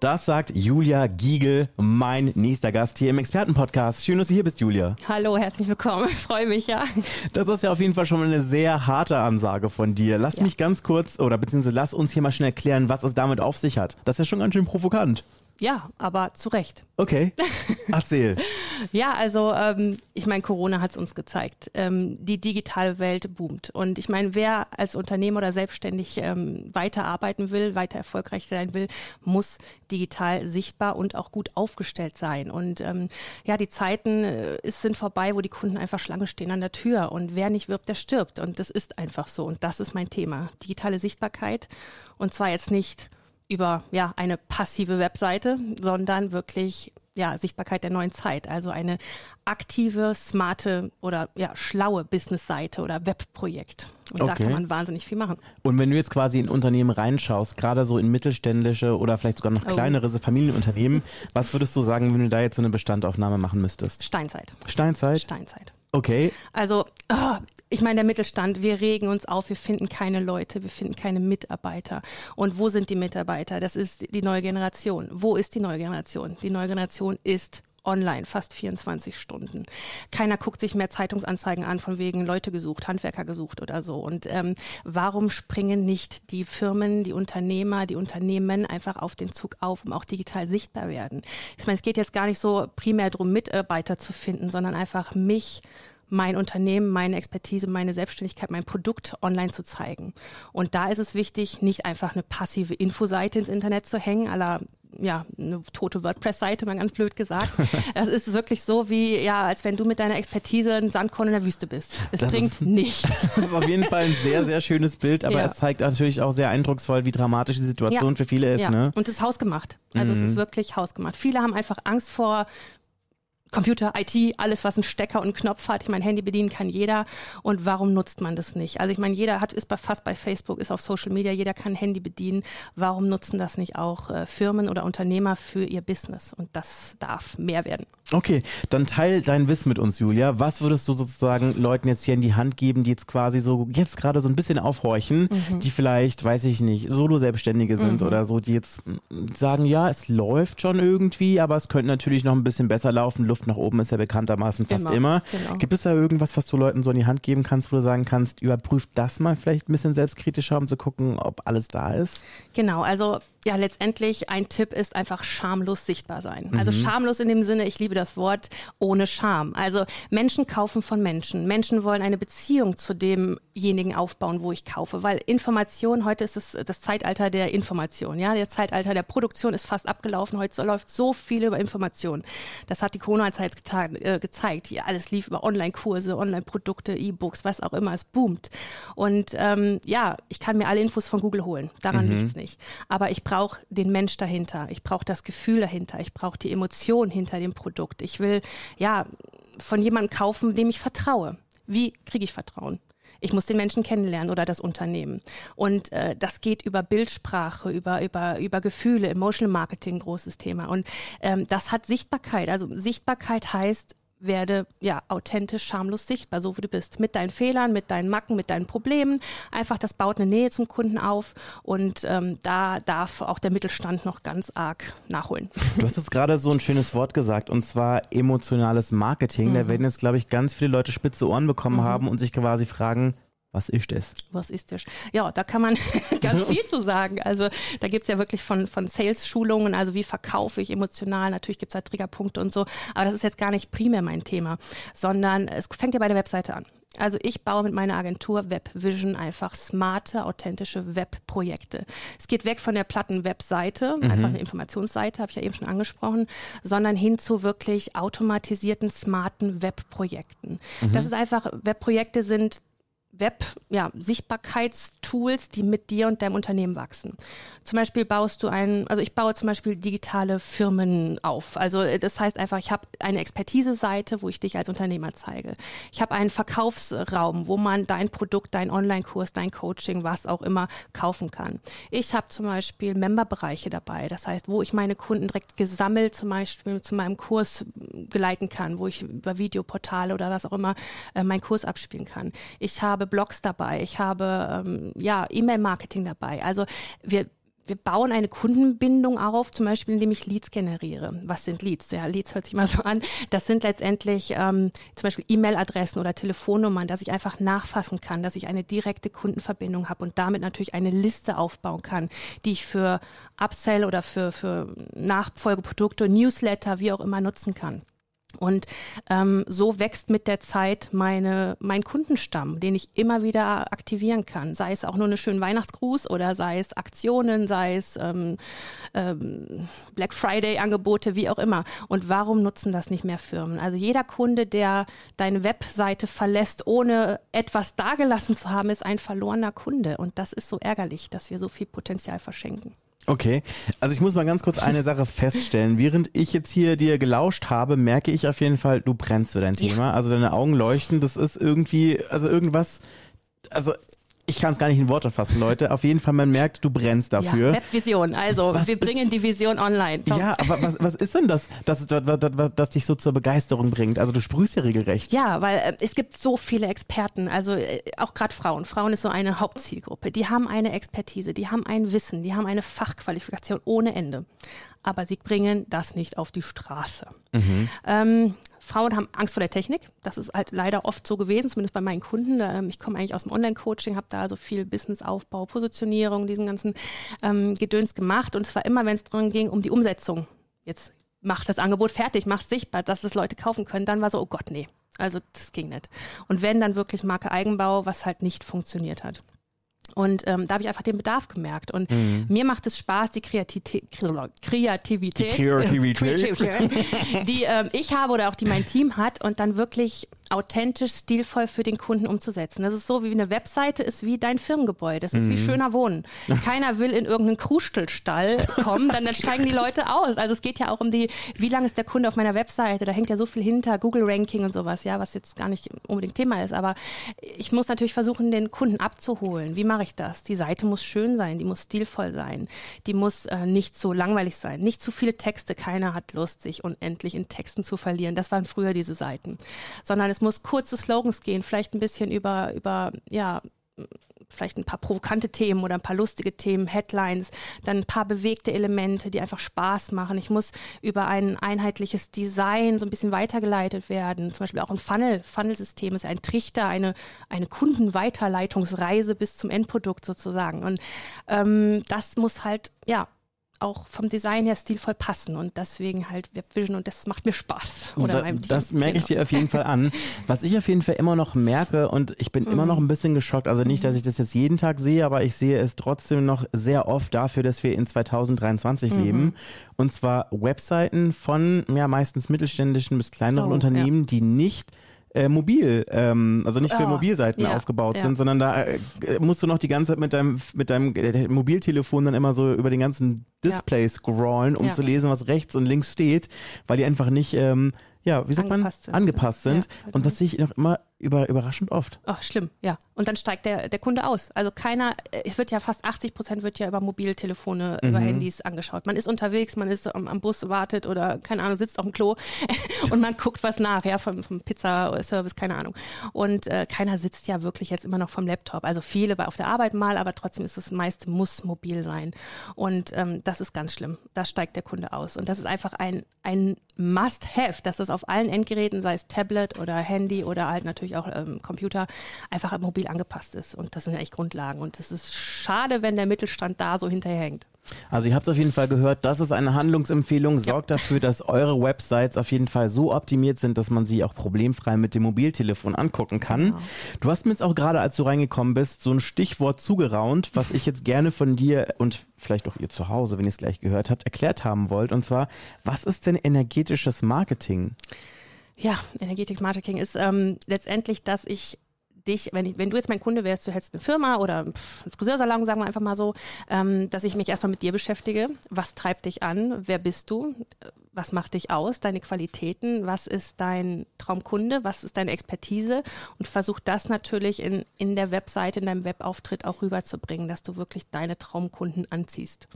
Das sagt Julia Giegel, mein nächster Gast hier im Expertenpodcast. Schön, dass du hier bist, Julia. Hallo, herzlich willkommen. Ich freue mich, ja. Das ist ja auf jeden Fall schon mal eine sehr harte Ansage von dir. Lass ja. mich ganz kurz, oder beziehungsweise lass uns hier mal schnell erklären, was es damit auf sich hat. Das ist ja schon ganz schön provokant. Ja, aber zu Recht. Okay, erzähl. ja, also ähm, ich meine, Corona hat es uns gezeigt. Ähm, die digitale Welt boomt. Und ich meine, wer als Unternehmer oder selbstständig ähm, weiterarbeiten will, weiter erfolgreich sein will, muss digital sichtbar und auch gut aufgestellt sein. Und ähm, ja, die Zeiten äh, sind vorbei, wo die Kunden einfach Schlange stehen an der Tür. Und wer nicht wirbt, der stirbt. Und das ist einfach so. Und das ist mein Thema. Digitale Sichtbarkeit. Und zwar jetzt nicht über ja eine passive Webseite, sondern wirklich ja Sichtbarkeit der neuen Zeit, also eine aktive, smarte oder ja schlaue Businessseite oder Webprojekt. Und okay. da kann man wahnsinnig viel machen. Und wenn du jetzt quasi in Unternehmen reinschaust, gerade so in mittelständische oder vielleicht sogar noch oh. kleinere oh. Familienunternehmen, was würdest du sagen, wenn du da jetzt so eine Bestandaufnahme machen müsstest? Steinzeit. Steinzeit? Steinzeit. Okay. Also, oh, ich meine, der Mittelstand, wir regen uns auf, wir finden keine Leute, wir finden keine Mitarbeiter. Und wo sind die Mitarbeiter? Das ist die neue Generation. Wo ist die neue Generation? Die neue Generation ist online, fast 24 Stunden. Keiner guckt sich mehr Zeitungsanzeigen an, von wegen Leute gesucht, Handwerker gesucht oder so. Und ähm, warum springen nicht die Firmen, die Unternehmer, die Unternehmen einfach auf den Zug auf, um auch digital sichtbar werden? Ich meine, es geht jetzt gar nicht so primär darum, Mitarbeiter zu finden, sondern einfach mich mein Unternehmen, meine Expertise, meine Selbstständigkeit, mein Produkt online zu zeigen. Und da ist es wichtig, nicht einfach eine passive Infoseite ins Internet zu hängen, aller ja, eine tote WordPress-Seite, mal ganz blöd gesagt. Das ist wirklich so wie, ja, als wenn du mit deiner Expertise ein Sandkorn in der Wüste bist. Es das bringt ist, nichts. Das ist auf jeden Fall ein sehr, sehr schönes Bild, aber ja. es zeigt natürlich auch sehr eindrucksvoll, wie dramatisch die Situation ja. für viele ist. Ja. Ne? Und es ist hausgemacht. Also mhm. es ist wirklich hausgemacht. Viele haben einfach Angst vor Computer, IT, alles, was einen Stecker und einen Knopf hat. Ich meine, Handy bedienen kann jeder. Und warum nutzt man das nicht? Also ich meine, jeder hat, ist bei, fast bei Facebook, ist auf Social Media, jeder kann Handy bedienen. Warum nutzen das nicht auch äh, Firmen oder Unternehmer für ihr Business? Und das darf mehr werden. Okay, dann teil dein Wissen mit uns, Julia. Was würdest du sozusagen Leuten jetzt hier in die Hand geben, die jetzt quasi so jetzt gerade so ein bisschen aufhorchen, mhm. die vielleicht, weiß ich nicht, Solo-Selbstständige sind mhm. oder so, die jetzt sagen, ja, es läuft schon irgendwie, aber es könnte natürlich noch ein bisschen besser laufen. Luft nach oben ist ja bekanntermaßen fast immer. immer. Genau. Gibt es da irgendwas, was du Leuten so in die Hand geben kannst, wo du sagen kannst, überprüft das mal vielleicht ein bisschen selbstkritischer, um zu gucken, ob alles da ist? Genau, also ja, letztendlich ein Tipp ist einfach schamlos sichtbar sein. Also mhm. schamlos in dem Sinne, ich liebe das Wort, ohne Scham. Also Menschen kaufen von Menschen. Menschen wollen eine Beziehung zu demjenigen aufbauen, wo ich kaufe, weil Information, heute ist es das Zeitalter der Information, ja, das Zeitalter der Produktion ist fast abgelaufen. Heute läuft so viel über Information. Das hat die Corona-Zeit äh, gezeigt. Hier alles lief über Online-Kurse, Online-Produkte, E-Books, was auch immer. Es boomt. Und ähm, ja, ich kann mir alle Infos von Google holen. Daran mhm. liegt es nicht. Aber ich brauche den Mensch dahinter. Ich brauche das Gefühl dahinter. Ich brauche die Emotion hinter dem Produkt. Ich will ja von jemandem kaufen, dem ich vertraue. Wie kriege ich Vertrauen? Ich muss den Menschen kennenlernen oder das Unternehmen. Und äh, das geht über Bildsprache, über, über, über Gefühle, Emotional Marketing, großes Thema. Und ähm, das hat Sichtbarkeit. Also Sichtbarkeit heißt, werde ja authentisch, schamlos sichtbar, so wie du bist. Mit deinen Fehlern, mit deinen Macken, mit deinen Problemen. Einfach, das baut eine Nähe zum Kunden auf und ähm, da darf auch der Mittelstand noch ganz arg nachholen. Du hast jetzt gerade so ein schönes Wort gesagt und zwar emotionales Marketing. Mhm. Da werden jetzt, glaube ich, ganz viele Leute spitze Ohren bekommen mhm. haben und sich quasi fragen, was ist das? Was ist das? Ja, da kann man ganz viel zu sagen. Also da gibt's ja wirklich von, von Sales-Schulungen, also wie verkaufe ich emotional, natürlich gibt's da Triggerpunkte und so, aber das ist jetzt gar nicht primär mein Thema, sondern es fängt ja bei der Webseite an. Also ich baue mit meiner Agentur WebVision einfach smarte, authentische Webprojekte. Es geht weg von der platten Webseite, mhm. einfach eine Informationsseite, habe ich ja eben schon angesprochen, sondern hin zu wirklich automatisierten, smarten Webprojekten. Mhm. Das ist einfach, Webprojekte sind Web-Sichtbarkeitstools, ja, die mit dir und deinem Unternehmen wachsen. Zum Beispiel baust du ein, also ich baue zum Beispiel digitale Firmen auf. Also äh, das heißt einfach, ich habe eine Expertise-Seite, wo ich dich als Unternehmer zeige. Ich habe einen Verkaufsraum, wo man dein Produkt, dein Online-Kurs, dein Coaching, was auch immer kaufen kann. Ich habe zum Beispiel Memberbereiche dabei. Das heißt, wo ich meine Kunden direkt gesammelt zum Beispiel zu meinem Kurs geleiten kann, wo ich über Videoportale oder was auch immer äh, meinen Kurs abspielen kann. Ich habe Blogs dabei, ich habe ähm, ja E-Mail-Marketing dabei. Also wir wir bauen eine Kundenbindung auf, zum Beispiel indem ich Leads generiere. Was sind Leads? Ja, Leads hört sich mal so an. Das sind letztendlich ähm, zum Beispiel E-Mail-Adressen oder Telefonnummern, dass ich einfach nachfassen kann, dass ich eine direkte Kundenverbindung habe und damit natürlich eine Liste aufbauen kann, die ich für Upsell oder für, für Nachfolgeprodukte, Newsletter, wie auch immer nutzen kann. Und ähm, so wächst mit der Zeit meine, mein Kundenstamm, den ich immer wieder aktivieren kann. Sei es auch nur eine schöne Weihnachtsgruß oder sei es Aktionen, sei es ähm, ähm, Black Friday-Angebote, wie auch immer. Und warum nutzen das nicht mehr Firmen? Also jeder Kunde, der deine Webseite verlässt, ohne etwas dagelassen zu haben, ist ein verlorener Kunde. Und das ist so ärgerlich, dass wir so viel Potenzial verschenken. Okay, also ich muss mal ganz kurz eine Sache feststellen. Während ich jetzt hier dir gelauscht habe, merke ich auf jeden Fall, du brennst für dein Thema. Ja. Also deine Augen leuchten. Das ist irgendwie, also irgendwas, also ich kann es gar nicht in Worte fassen, Leute. Auf jeden Fall, man merkt, du brennst dafür. Ja, Webvision, also was wir bringen ist, die Vision online. Top. Ja, aber was, was ist denn das, das, das, das, das dich so zur Begeisterung bringt? Also du sprühst ja regelrecht. Ja, weil äh, es gibt so viele Experten, also äh, auch gerade Frauen. Frauen ist so eine Hauptzielgruppe. Die haben eine Expertise, die haben ein Wissen, die haben eine Fachqualifikation ohne Ende. Aber sie bringen das nicht auf die Straße. Mhm. Ähm, Frauen haben Angst vor der Technik. Das ist halt leider oft so gewesen, zumindest bei meinen Kunden. Ähm, ich komme eigentlich aus dem Online-Coaching, habe da also viel Businessaufbau, Positionierung, diesen ganzen ähm, Gedöns gemacht. Und es war immer, wenn es darum ging, um die Umsetzung. Jetzt mach das Angebot fertig, mach es sichtbar, dass es Leute kaufen können. Dann war so, oh Gott, nee. Also das ging nicht. Und wenn dann wirklich Marke Eigenbau, was halt nicht funktioniert hat. Und ähm, da habe ich einfach den Bedarf gemerkt. Und mhm. mir macht es Spaß, die Kreativität, Kreativität, die, Kreativität. die ähm, ich habe oder auch die mein Team hat und dann wirklich authentisch, stilvoll für den Kunden umzusetzen. Das ist so, wie eine Webseite ist wie dein Firmengebäude. Das ist mhm. wie schöner Wohnen. Keiner will in irgendeinen Krustelstall kommen, dann, dann steigen die Leute aus. Also es geht ja auch um die, wie lange ist der Kunde auf meiner Webseite? Da hängt ja so viel hinter, Google-Ranking und sowas, ja, was jetzt gar nicht unbedingt Thema ist. Aber ich muss natürlich versuchen, den Kunden abzuholen. Wie mache ich das? Die Seite muss schön sein, die muss stilvoll sein, die muss äh, nicht so langweilig sein, nicht zu viele Texte. Keiner hat Lust, sich unendlich in Texten zu verlieren. Das waren früher diese Seiten. Sondern es muss kurze Slogans gehen, vielleicht ein bisschen über, über, ja, vielleicht ein paar provokante Themen oder ein paar lustige Themen, Headlines, dann ein paar bewegte Elemente, die einfach Spaß machen. Ich muss über ein einheitliches Design so ein bisschen weitergeleitet werden. Zum Beispiel auch ein Funnel. Funnelsystem ist ein Trichter, eine, eine Kundenweiterleitungsreise bis zum Endprodukt sozusagen. Und ähm, das muss halt, ja, auch vom Design her stilvoll passen und deswegen halt Webvision und das macht mir Spaß. Oder da, das merke genau. ich dir auf jeden Fall an. Was ich auf jeden Fall immer noch merke und ich bin mhm. immer noch ein bisschen geschockt, also nicht, dass ich das jetzt jeden Tag sehe, aber ich sehe es trotzdem noch sehr oft dafür, dass wir in 2023 mhm. leben und zwar Webseiten von ja meistens mittelständischen bis kleineren oh, Unternehmen, ja. die nicht äh, mobil, ähm, also nicht für oh, Mobilseiten ja, aufgebaut ja. sind, sondern da äh, musst du noch die ganze Zeit mit deinem, mit deinem äh, Mobiltelefon dann immer so über den ganzen Display ja. scrollen, um zu lesen, was rechts und links steht, weil die einfach nicht, ähm, ja, wie sagt angepasst man, sind. angepasst sind. und das sehe ich noch immer über, überraschend oft. Ach, schlimm, ja. Und dann steigt der, der Kunde aus. Also keiner, es wird ja fast 80 Prozent wird ja über Mobiltelefone, mhm. über Handys angeschaut. Man ist unterwegs, man ist am, am, Bus, wartet oder, keine Ahnung, sitzt auf dem Klo und man guckt was nach, ja, vom, vom Pizza-Service, keine Ahnung. Und äh, keiner sitzt ja wirklich jetzt immer noch vom Laptop. Also viele bei auf der Arbeit mal, aber trotzdem ist es meist muss mobil sein. Und ähm, das ist ganz schlimm. Da steigt der Kunde aus. Und das ist einfach ein, ein Must-Have, dass das auf allen Endgeräten, sei es Tablet oder Handy oder halt natürlich natürlich auch ähm, Computer, einfach mobil angepasst ist. Und das sind ja echt Grundlagen. Und es ist schade, wenn der Mittelstand da so hinterherhängt. Also ihr habt es auf jeden Fall gehört, das ist eine Handlungsempfehlung. Sorgt ja. dafür, dass eure Websites auf jeden Fall so optimiert sind, dass man sie auch problemfrei mit dem Mobiltelefon angucken kann. Genau. Du hast mir jetzt auch gerade, als du reingekommen bist, so ein Stichwort zugeraunt, was ich jetzt gerne von dir und vielleicht auch ihr zu Hause, wenn ihr es gleich gehört habt, erklärt haben wollt. Und zwar, was ist denn energetisches Marketing? Ja, Energetik Marketing ist ähm, letztendlich, dass ich dich, wenn, ich, wenn du jetzt mein Kunde wärst, du hättest eine Firma oder einen Friseursalon, sagen wir einfach mal so, ähm, dass ich mich erstmal mit dir beschäftige. Was treibt dich an? Wer bist du? Was macht dich aus? Deine Qualitäten? Was ist dein Traumkunde? Was ist deine Expertise? Und versuch das natürlich in, in der Webseite, in deinem Webauftritt auch rüberzubringen, dass du wirklich deine Traumkunden anziehst.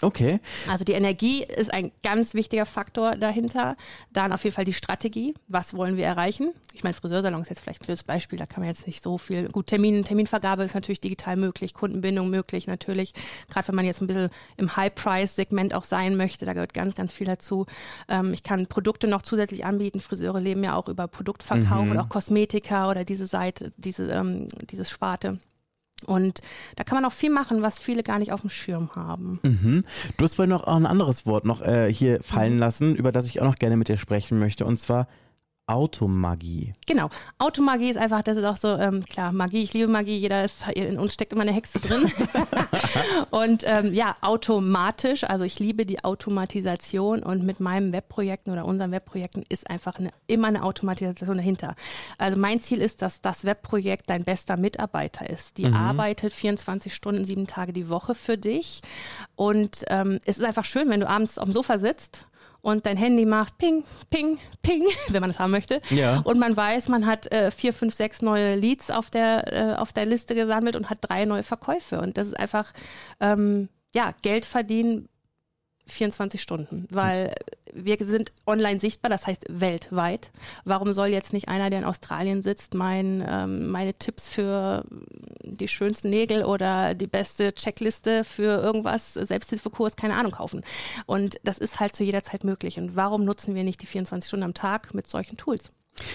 Okay. Also die Energie ist ein ganz wichtiger Faktor dahinter. Dann auf jeden Fall die Strategie. Was wollen wir erreichen? Ich meine, Friseursalon ist jetzt vielleicht ein blödes Beispiel, da kann man jetzt nicht so viel. Gut, Termin, Terminvergabe ist natürlich digital möglich, Kundenbindung möglich natürlich. Gerade wenn man jetzt ein bisschen im High-Price-Segment auch sein möchte, da gehört ganz, ganz viel dazu. Ähm, ich kann Produkte noch zusätzlich anbieten. Friseure leben ja auch über Produktverkauf mhm. und auch Kosmetika oder diese Seite, diese, ähm, dieses Sparte. Und da kann man auch viel machen, was viele gar nicht auf dem Schirm haben. Mhm. Du hast vorhin noch auch ein anderes Wort noch äh, hier fallen mhm. lassen, über das ich auch noch gerne mit dir sprechen möchte, und zwar Automagie. Genau. Automagie ist einfach, das ist auch so, ähm, klar, Magie, ich liebe Magie, jeder ist, in uns steckt immer eine Hexe drin. und ähm, ja, automatisch, also ich liebe die Automatisation und mit meinen Webprojekten oder unseren Webprojekten ist einfach eine, immer eine Automatisation dahinter. Also mein Ziel ist, dass das Webprojekt dein bester Mitarbeiter ist. Die mhm. arbeitet 24 Stunden, sieben Tage die Woche für dich. Und ähm, es ist einfach schön, wenn du abends auf dem Sofa sitzt und dein Handy macht Ping, Ping, Ping, wenn man das haben möchte. Ja. Und man weiß, man hat äh, vier, fünf, sechs neue Leads auf der, äh, auf der Liste gesammelt und hat drei neue Verkäufe. Und das ist einfach, ähm, ja, Geld verdienen 24 Stunden, weil wir sind online sichtbar, das heißt weltweit. Warum soll jetzt nicht einer, der in Australien sitzt, mein, ähm, meine Tipps für die schönsten Nägel oder die beste Checkliste für irgendwas, Selbsthilfekurs, keine Ahnung, kaufen? Und das ist halt zu jeder Zeit möglich. Und warum nutzen wir nicht die 24 Stunden am Tag mit solchen Tools?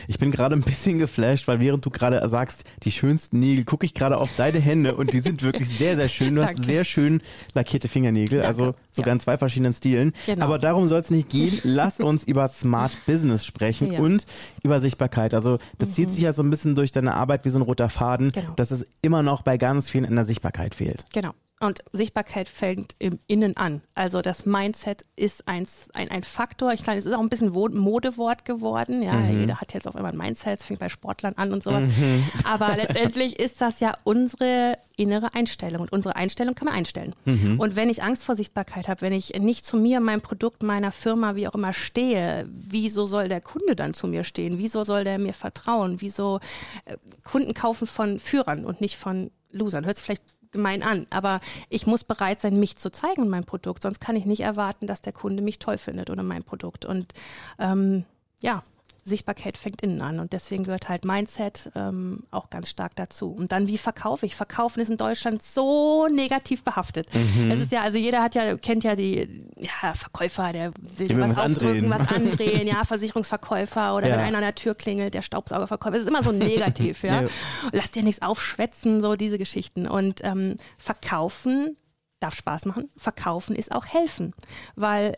Ich bin gerade ein bisschen geflasht, weil während du gerade sagst, die schönsten Nägel, gucke ich gerade auf deine Hände und die sind wirklich sehr, sehr schön. Du hast sehr schön lackierte Fingernägel, Danke. also sogar ja. in zwei verschiedenen Stilen. Genau. Aber darum soll es nicht gehen. Lass uns über Smart Business sprechen ja. und über Sichtbarkeit. Also das mhm. zieht sich ja so ein bisschen durch deine Arbeit wie so ein roter Faden, genau. dass es immer noch bei ganz vielen in der Sichtbarkeit fehlt. Genau. Und Sichtbarkeit fängt im Innen an. Also das Mindset ist ein, ein, ein Faktor. Ich glaube, es ist auch ein bisschen Modewort geworden. Ja, mhm. jeder hat jetzt auch immer ein Mindset, es fängt bei Sportlern an und sowas. Mhm. Aber letztendlich ist das ja unsere innere Einstellung. Und unsere Einstellung kann man einstellen. Mhm. Und wenn ich Angst vor Sichtbarkeit habe, wenn ich nicht zu mir, meinem Produkt, meiner Firma, wie auch immer stehe, wieso soll der Kunde dann zu mir stehen? Wieso soll der mir vertrauen? Wieso äh, Kunden kaufen von Führern und nicht von Losern? Hört sich vielleicht gemein an, aber ich muss bereit sein, mich zu zeigen und mein Produkt. Sonst kann ich nicht erwarten, dass der Kunde mich toll findet oder mein Produkt. Und ähm, ja, Sichtbarkeit fängt innen an und deswegen gehört halt Mindset ähm, auch ganz stark dazu. Und dann, wie verkaufe ich? Verkaufen ist in Deutschland so negativ behaftet. Mhm. Es ist ja, also jeder hat ja, kennt ja die ja, Verkäufer, der will was, was aufdrücken, andrehen. was andrehen, ja, Versicherungsverkäufer oder ja. wenn einer an der Tür klingelt, der Staubsaugerverkäufer. Es ist immer so negativ, ja. ja. Lass dir nichts aufschwätzen, so diese Geschichten. Und ähm, verkaufen darf Spaß machen. Verkaufen ist auch helfen, weil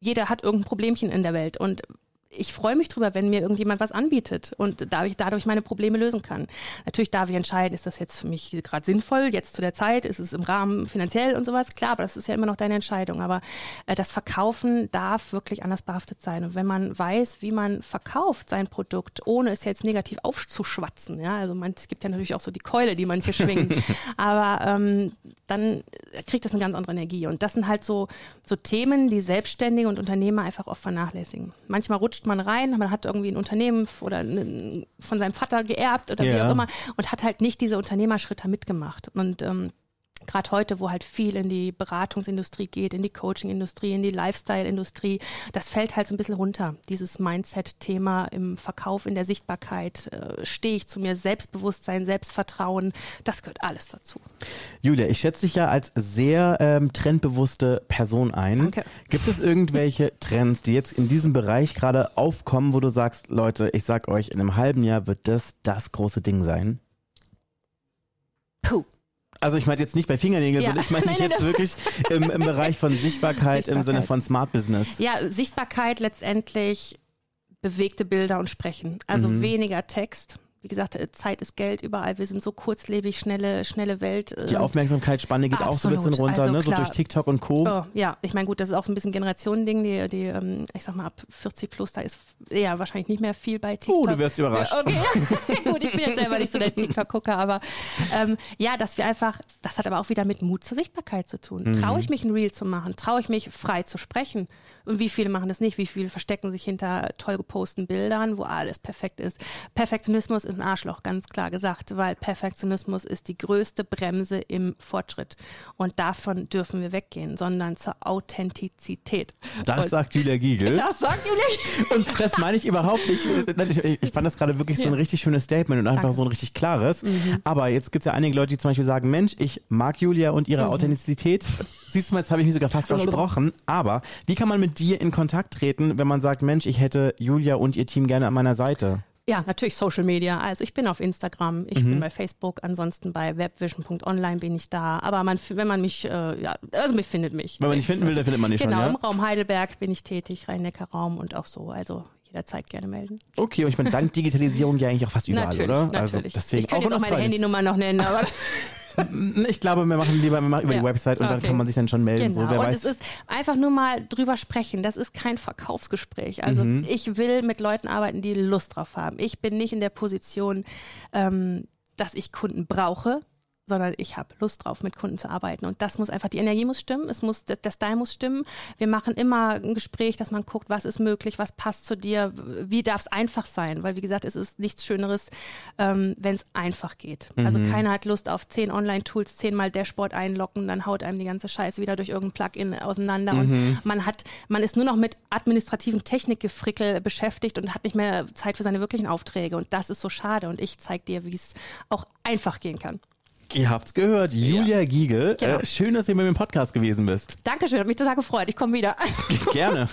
jeder hat irgendein Problemchen in der Welt und ich freue mich drüber, wenn mir irgendjemand was anbietet und dadurch, dadurch meine Probleme lösen kann. Natürlich darf ich entscheiden, ist das jetzt für mich gerade sinnvoll, jetzt zu der Zeit, ist es im Rahmen finanziell und sowas, klar, aber das ist ja immer noch deine Entscheidung. Aber äh, das Verkaufen darf wirklich anders behaftet sein. Und wenn man weiß, wie man verkauft sein Produkt, ohne es jetzt negativ aufzuschwatzen, ja, also man, es gibt ja natürlich auch so die Keule, die manche schwingen, aber ähm, dann kriegt das eine ganz andere Energie. Und das sind halt so, so Themen, die Selbstständige und Unternehmer einfach oft vernachlässigen. Manchmal rutscht rutscht man rein, man hat irgendwie ein Unternehmen oder von seinem Vater geerbt oder ja. wie auch immer und hat halt nicht diese Unternehmerschritte mitgemacht. Und ähm, gerade heute, wo halt viel in die Beratungsindustrie geht, in die Coachingindustrie, in die Lifestyle-Industrie, das fällt halt so ein bisschen runter. Dieses Mindset-Thema im Verkauf, in der Sichtbarkeit, äh, stehe ich zu mir, Selbstbewusstsein, Selbstvertrauen, das gehört alles dazu. Julia, ich schätze dich ja als sehr ähm, trendbewusste Person ein. Danke. Gibt es irgendwelche Trends, die jetzt in diesem Bereich gerade aufkommen, wo du sagst, Leute, ich sag euch, in einem halben Jahr wird das das große Ding sein? Also ich meine jetzt nicht bei Fingernägeln, ja. sondern ich meine nein, jetzt wirklich im, im, Bereich von Sichtbarkeit, Sichtbarkeit, im Sinne von Smart Business. Ja, Sichtbarkeit letztendlich bewegte Bilder und Sprechen. Also mhm. weniger Text wie gesagt, äh, Zeit ist Geld überall. Wir sind so kurzlebig, schnelle, schnelle Welt. Die ähm, Aufmerksamkeitsspanne geht Absolut. auch so ein bisschen runter, also, ne? so durch TikTok und Co. Oh, ja, ich meine, gut, das ist auch so ein bisschen Generationending. Die, die, ähm, ich sag mal, ab 40 plus, da ist eher wahrscheinlich nicht mehr viel bei TikTok. Oh, du wirst überrascht. Okay, gut, ich bin jetzt selber nicht so der TikTok-Gucker, aber ähm, ja, dass wir einfach, das hat aber auch wieder mit Mut zur Sichtbarkeit zu tun. Mhm. Traue ich mich ein Reel zu machen? Traue ich mich frei zu sprechen? Und wie viele machen das nicht? Wie viele verstecken sich hinter toll geposteten Bildern, wo alles perfekt ist? Perfektionismus ist ein Arschloch, ganz klar gesagt, weil Perfektionismus ist die größte Bremse im Fortschritt. Und davon dürfen wir weggehen, sondern zur Authentizität. Das Und sagt Julia Giegel. Das sagt Julia Giegel. Und das meine ich überhaupt nicht. Ich, ich fand das gerade wirklich so ein richtig schönes Statement und einfach Danke. so ein richtig klares. Aber jetzt gibt es ja einige Leute, die zum Beispiel sagen, Mensch, ich mag Julia und ihre Authentizität. Siehst du mal, jetzt habe ich mich sogar fast versprochen. Aber wie kann man mit dir in Kontakt treten, wenn man sagt, Mensch, ich hätte Julia und ihr Team gerne an meiner Seite? Ja, natürlich Social Media. Also ich bin auf Instagram, ich bin bei Facebook, ansonsten bei webvision.online bin ich da. Aber man, wenn man mich, äh, ja, also mich findet mich. Wenn man dich finden will, dann findet man dich Genau, schon, im ja? Raum Heidelberg bin ich tätig, Rhein-Neckar-Raum und auch so. Also jederzeit gerne melden. Okay, und ich meine, dank Digitalisierung ja eigentlich auch fast überall, natürlich, oder? natürlich. Also deswegen ich könnte jetzt auch in meine Australien. Handynummer noch nennen, aber Ich glaube, wir machen lieber wir machen über Ja. die Website und dann Okay. kann man sich dann schon melden. Genau. So, und weiß. es ist einfach nur mal drüber sprechen. Das ist kein Verkaufsgespräch. Also Mhm. ich will mit Leuten arbeiten, die Lust drauf haben. Ich bin nicht in der Position, ähm, dass ich Kunden brauche, sondern ich habe Lust drauf, mit Kunden zu arbeiten. Und das muss einfach, die Energie muss stimmen, es muss, der Style muss stimmen. Wir machen immer ein Gespräch, dass man guckt, was ist möglich, was passt zu dir, wie darf es einfach sein. Weil wie gesagt, es ist nichts Schöneres, ähm, wenn es einfach geht. Also keiner hat Lust auf zehn Online-Tools, zehnmal Dashboard einloggen, dann haut einem die ganze Scheiße wieder durch irgendein Plugin auseinander. Und man hat, man ist nur noch mit administrativen Technikgefrickel beschäftigt und hat nicht mehr Zeit für seine wirklichen Aufträge. Und das ist so schade. Und ich zeige dir, wie es auch einfach gehen kann. Ihr habt's gehört, Julia Giegel. Genau. Äh, schön, dass ihr mit mir im Podcast gewesen bist. Dankeschön, hat mich total gefreut. Ich komme wieder. Gerne.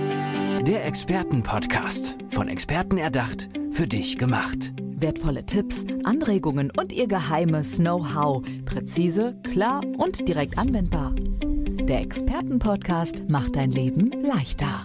Der Expertenpodcast. Von Experten erdacht, für dich gemacht. Wertvolle Tipps, Anregungen und ihr geheimes Know-how. Präzise, klar und direkt anwendbar. Der Expertenpodcast macht dein Leben leichter.